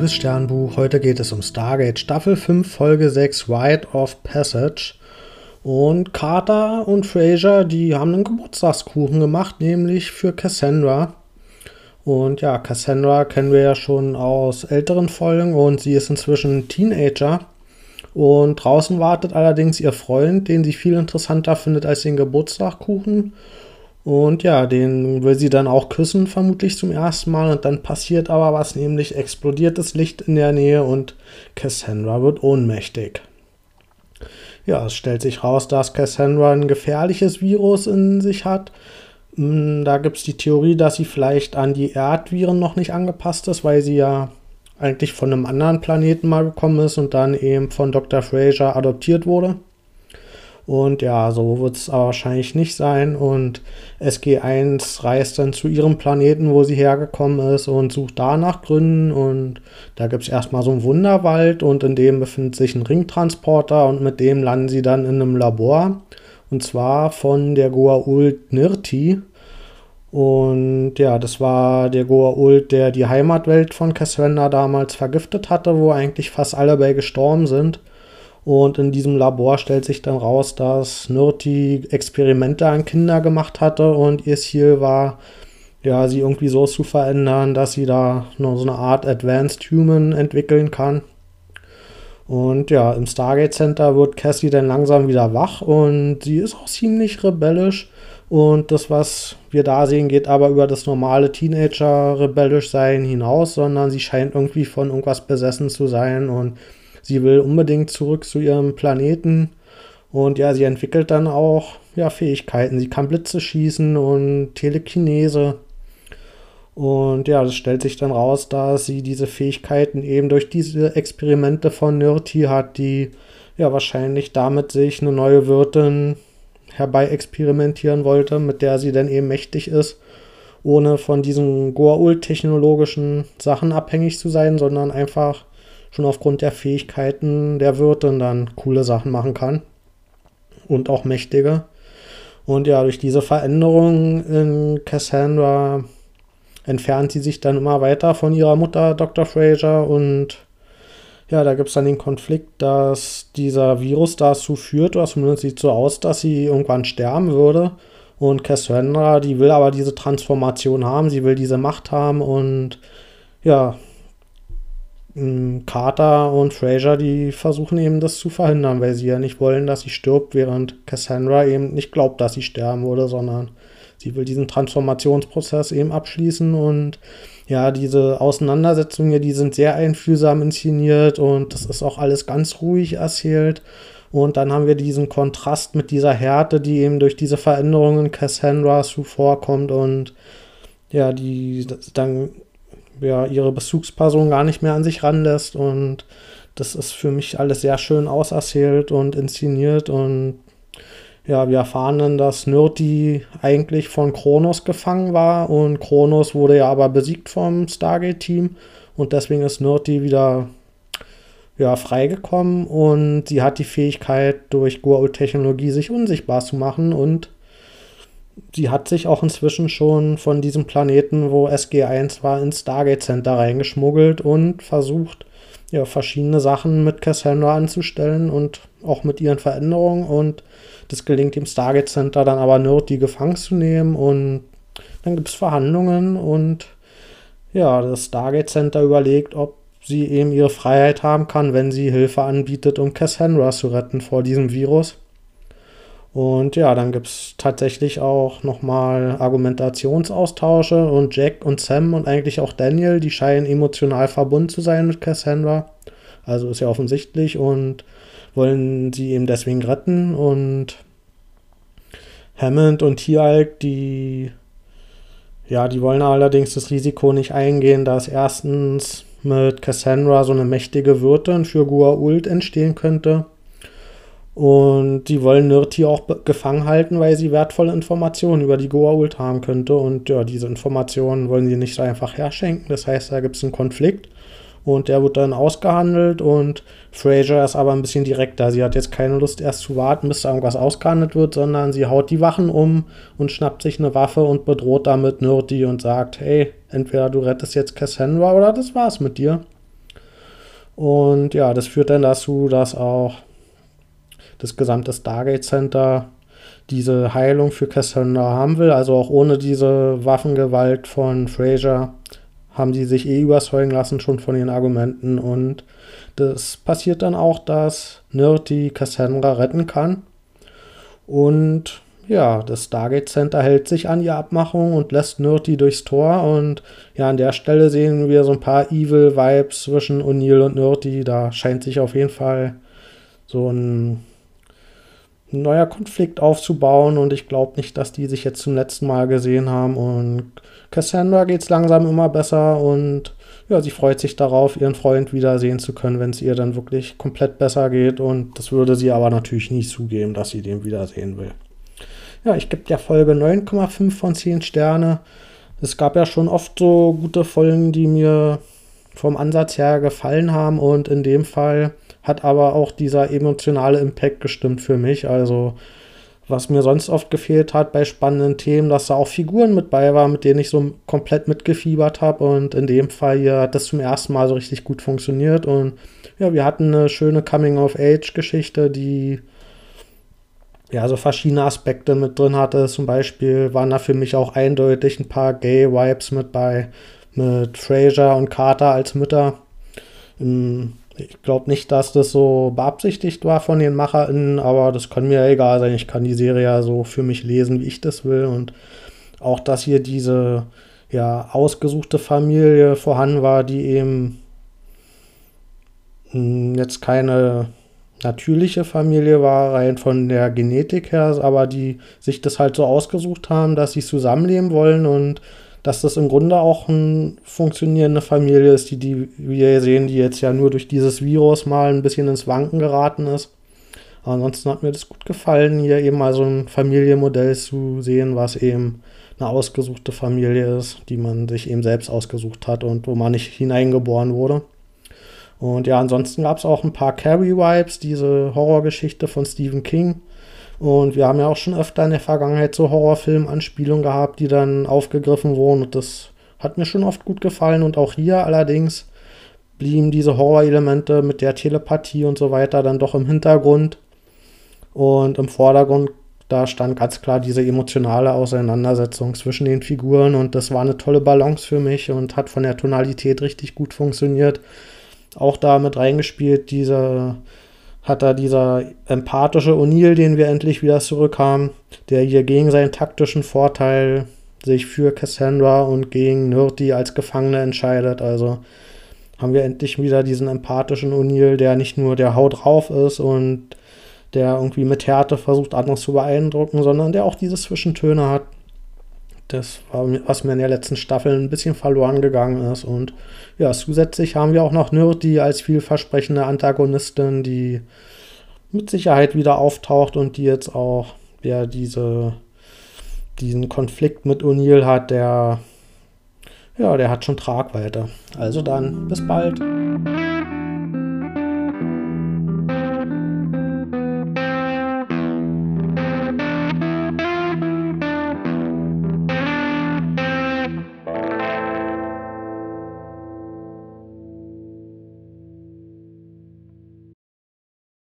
liebes Sternbuch. Heute geht es um Stargate Staffel 5, Folge 6, Rite of Passage. Und Carter und Fraser, die haben einen Geburtstagskuchen gemacht, nämlich für Cassandra. Und ja, Cassandra kennen wir ja schon aus älteren Folgen und sie ist inzwischen Teenager. Und draußen wartet allerdings ihr Freund, den sie viel interessanter findet als den Geburtstagskuchen. Und ja, den will sie dann auch küssen, vermutlich zum ersten Mal. Und dann passiert aber was, nämlich explodiert das Licht in der Nähe und Cassandra wird ohnmächtig. Ja, es stellt sich raus, dass Cassandra ein gefährliches Virus in sich hat. Hm, da gibt es die Theorie, dass sie vielleicht an die Erdviren noch nicht angepasst ist, weil sie ja eigentlich von einem anderen Planeten mal gekommen ist und dann eben von Dr. Fraser adoptiert wurde. Und ja, so wird es aber wahrscheinlich nicht sein. Und SG1 reist dann zu ihrem Planeten, wo sie hergekommen ist, und sucht da nach Gründen. Und da gibt es erstmal so einen Wunderwald und in dem befindet sich ein Ringtransporter und mit dem landen sie dann in einem Labor. Und zwar von der Goa'uld Nirti. Und ja, das war der Goa'uld, der die Heimatwelt von Cassandra damals vergiftet hatte, wo eigentlich fast alle bei gestorben sind. Und in diesem Labor stellt sich dann raus, dass Nirti Experimente an Kinder gemacht hatte und ihr Ziel war, ja, sie irgendwie so zu verändern, dass sie da noch so eine Art Advanced Human entwickeln kann. Und ja, im Stargate Center wird Cassie dann langsam wieder wach und sie ist auch ziemlich rebellisch. Und das, was wir da sehen, geht aber über das normale Teenager-rebellisch sein hinaus, sondern sie scheint irgendwie von irgendwas besessen zu sein und sie will unbedingt zurück zu ihrem Planeten. Und ja, sie entwickelt dann auch ja, Fähigkeiten. Sie kann Blitze schießen und Telekinese. Und ja, das stellt sich dann raus, dass sie diese Fähigkeiten eben durch diese Experimente von Nirti hat, die ja wahrscheinlich damit sich eine neue Wirtin herbei experimentieren wollte, mit der sie dann eben mächtig ist, ohne von diesen Goa'uld-technologischen Sachen abhängig zu sein, sondern einfach schon aufgrund der Fähigkeiten der Wirtin dann coole Sachen machen kann. Und auch mächtige. Und ja, durch diese Veränderung in Cassandra entfernt sie sich dann immer weiter von ihrer Mutter, Dr. Fraser. Und ja, da gibt es dann den Konflikt, dass dieser Virus dazu führt, oder zumindest sieht so aus, dass sie irgendwann sterben würde. Und Cassandra, die will aber diese Transformation haben, sie will diese Macht haben und ja, Carter und Fraser, die versuchen eben das zu verhindern, weil sie ja nicht wollen, dass sie stirbt, während Cassandra eben nicht glaubt, dass sie sterben würde, sondern sie will diesen Transformationsprozess eben abschließen und ja, diese Auseinandersetzungen hier, die sind sehr einfühlsam inszeniert und das ist auch alles ganz ruhig erzählt. Und dann haben wir diesen Kontrast mit dieser Härte, die eben durch diese Veränderungen Cassandra zuvorkommt und ja, die dann ja, ihre Bezugsperson gar nicht mehr an sich ranlässt. Und das ist für mich alles sehr schön auserzählt und inszeniert. Und ja, wir erfahren dann, dass Nirti eigentlich von Kronos gefangen war und Kronos wurde ja aber besiegt vom Stargate-Team und deswegen ist Nirti wieder ja, freigekommen und sie hat die Fähigkeit, durch Goa'uld-Technologie sich unsichtbar zu machen und sie hat sich auch inzwischen schon von diesem Planeten, wo SG1 war, ins Stargate Center reingeschmuggelt und versucht, ja, verschiedene Sachen mit Cassandra anzustellen und auch mit ihren Veränderungen. Und das gelingt dem Stargate Center dann aber nur, die gefangen zu nehmen. Und dann gibt es Verhandlungen und ja, das Stargate Center überlegt, ob sie eben ihre Freiheit haben kann, wenn sie Hilfe anbietet, um Cassandra zu retten vor diesem Virus. Und ja, dann gibt es tatsächlich auch nochmal Argumentationsaustausche und Jack und Sam und eigentlich auch Daniel, die scheinen emotional verbunden zu sein mit Cassandra. Also ist ja offensichtlich und wollen sie eben deswegen retten. Und Hammond und Tialk, die ja, die wollen allerdings das Risiko nicht eingehen, dass erstens mit Cassandra so eine mächtige Wirtin für Gua'uld entstehen könnte und die wollen Nirti auch gefangen halten, weil sie wertvolle Informationen über die Goa'uld haben könnte. Und ja, diese Informationen wollen sie nicht so einfach herschenken. Das heißt, da gibt es einen Konflikt und der wird dann ausgehandelt und Fraser ist aber ein bisschen direkter. Sie hat jetzt keine Lust erst zu warten, bis da irgendwas ausgehandelt wird, sondern sie haut die Wachen um und schnappt sich eine Waffe und bedroht damit Nirti und sagt, hey, entweder du rettest jetzt Cassandra oder das war's mit dir. Und ja, das führt dann dazu, dass auch das gesamte Stargate Center diese Heilung für Cassandra haben will. Also auch ohne diese Waffengewalt von Fraser haben sie sich eh überzeugen lassen schon von ihren Argumenten. Und das passiert dann auch, dass die Cassandra retten kann. Und ja, das Stargate Center hält sich an die Abmachung und lässt Nerdy durchs Tor. Und ja, an der Stelle sehen wir so ein paar Evil Vibes zwischen O'Neill und Nerdy. Da scheint sich auf jeden Fall so ein neuer Konflikt aufzubauen. Und ich glaube nicht, dass die sich jetzt zum letzten Mal gesehen haben. Und Cassandra geht es langsam immer besser. Und ja, sie freut sich darauf, ihren Freund wiedersehen zu können, wenn es ihr dann wirklich komplett besser geht. Und das würde sie aber natürlich nie zugeben, dass sie den wiedersehen will. Ja, ich gebe der Folge 9,5 von 10 Sterne. Es gab ja schon oft so gute Folgen, die mir vom Ansatz her gefallen haben und in dem Fall hat aber auch dieser emotionale Impact gestimmt für mich. Also was mir sonst oft gefehlt hat bei spannenden Themen, dass da auch Figuren mit bei waren, mit denen ich so komplett mitgefiebert habe. Und in dem Fall hier hat das zum ersten Mal so richtig gut funktioniert. Und ja, wir hatten eine schöne Coming-of-Age-Geschichte, die ja, so verschiedene Aspekte mit drin hatte. Zum Beispiel waren da für mich auch eindeutig ein paar Gay-Vibes mit bei, mit Fraser und Carter als Mütter. Ähm, ich glaube nicht, dass das so beabsichtigt war von den MacherInnen, aber das kann mir egal sein. Ich kann die Serie ja so für mich lesen, wie ich das will. Und auch, dass hier diese ja, ausgesuchte Familie vorhanden war, die eben hm, jetzt keine natürliche Familie war, rein von der Genetik her, aber die sich das halt so ausgesucht haben, dass sie zusammenleben wollen und dass das im Grunde auch eine funktionierende Familie ist, die, die wir sehen, die jetzt ja nur durch dieses Virus mal ein bisschen ins Wanken geraten ist. Ansonsten hat mir das gut gefallen, hier eben mal so ein Familienmodell zu sehen, was eben eine ausgesuchte Familie ist, die man sich eben selbst ausgesucht hat und wo man nicht hineingeboren wurde. Und ja, ansonsten gab es auch ein paar Carrie-Vibes, diese Horrorgeschichte von Stephen King. Und wir haben ja auch schon öfter in der Vergangenheit so Horrorfilm-Anspielungen gehabt, die dann aufgegriffen wurden. Und das hat mir schon oft gut gefallen. Und auch hier allerdings blieben diese Horrorelemente mit der Telepathie und so weiter dann doch im Hintergrund. Und im Vordergrund, da stand ganz klar diese emotionale Auseinandersetzung zwischen den Figuren. Und das war eine tolle Balance für mich und hat von der Tonalität richtig gut funktioniert auch da mit reingespielt. Dieser hat da dieser empathische O'Neill, den wir endlich wieder zurückhaben, der hier gegen seinen taktischen Vorteil sich für Cassandra und gegen Nerdy als Gefangene entscheidet. Also haben wir endlich wieder diesen empathischen O'Neill, der nicht nur der Haut drauf ist und der irgendwie mit Härte versucht, andere zu beeindrucken, sondern der auch diese Zwischentöne hat, das war, was mir in der letzten Staffel ein bisschen verloren gegangen ist. Und ja, zusätzlich haben wir auch noch Nirti als vielversprechende Antagonistin, die mit Sicherheit wieder auftaucht und die jetzt auch ja, diese, diesen Konflikt mit O'Neill hat, der ja, der hat schon Tragweite. Also dann, bis bald.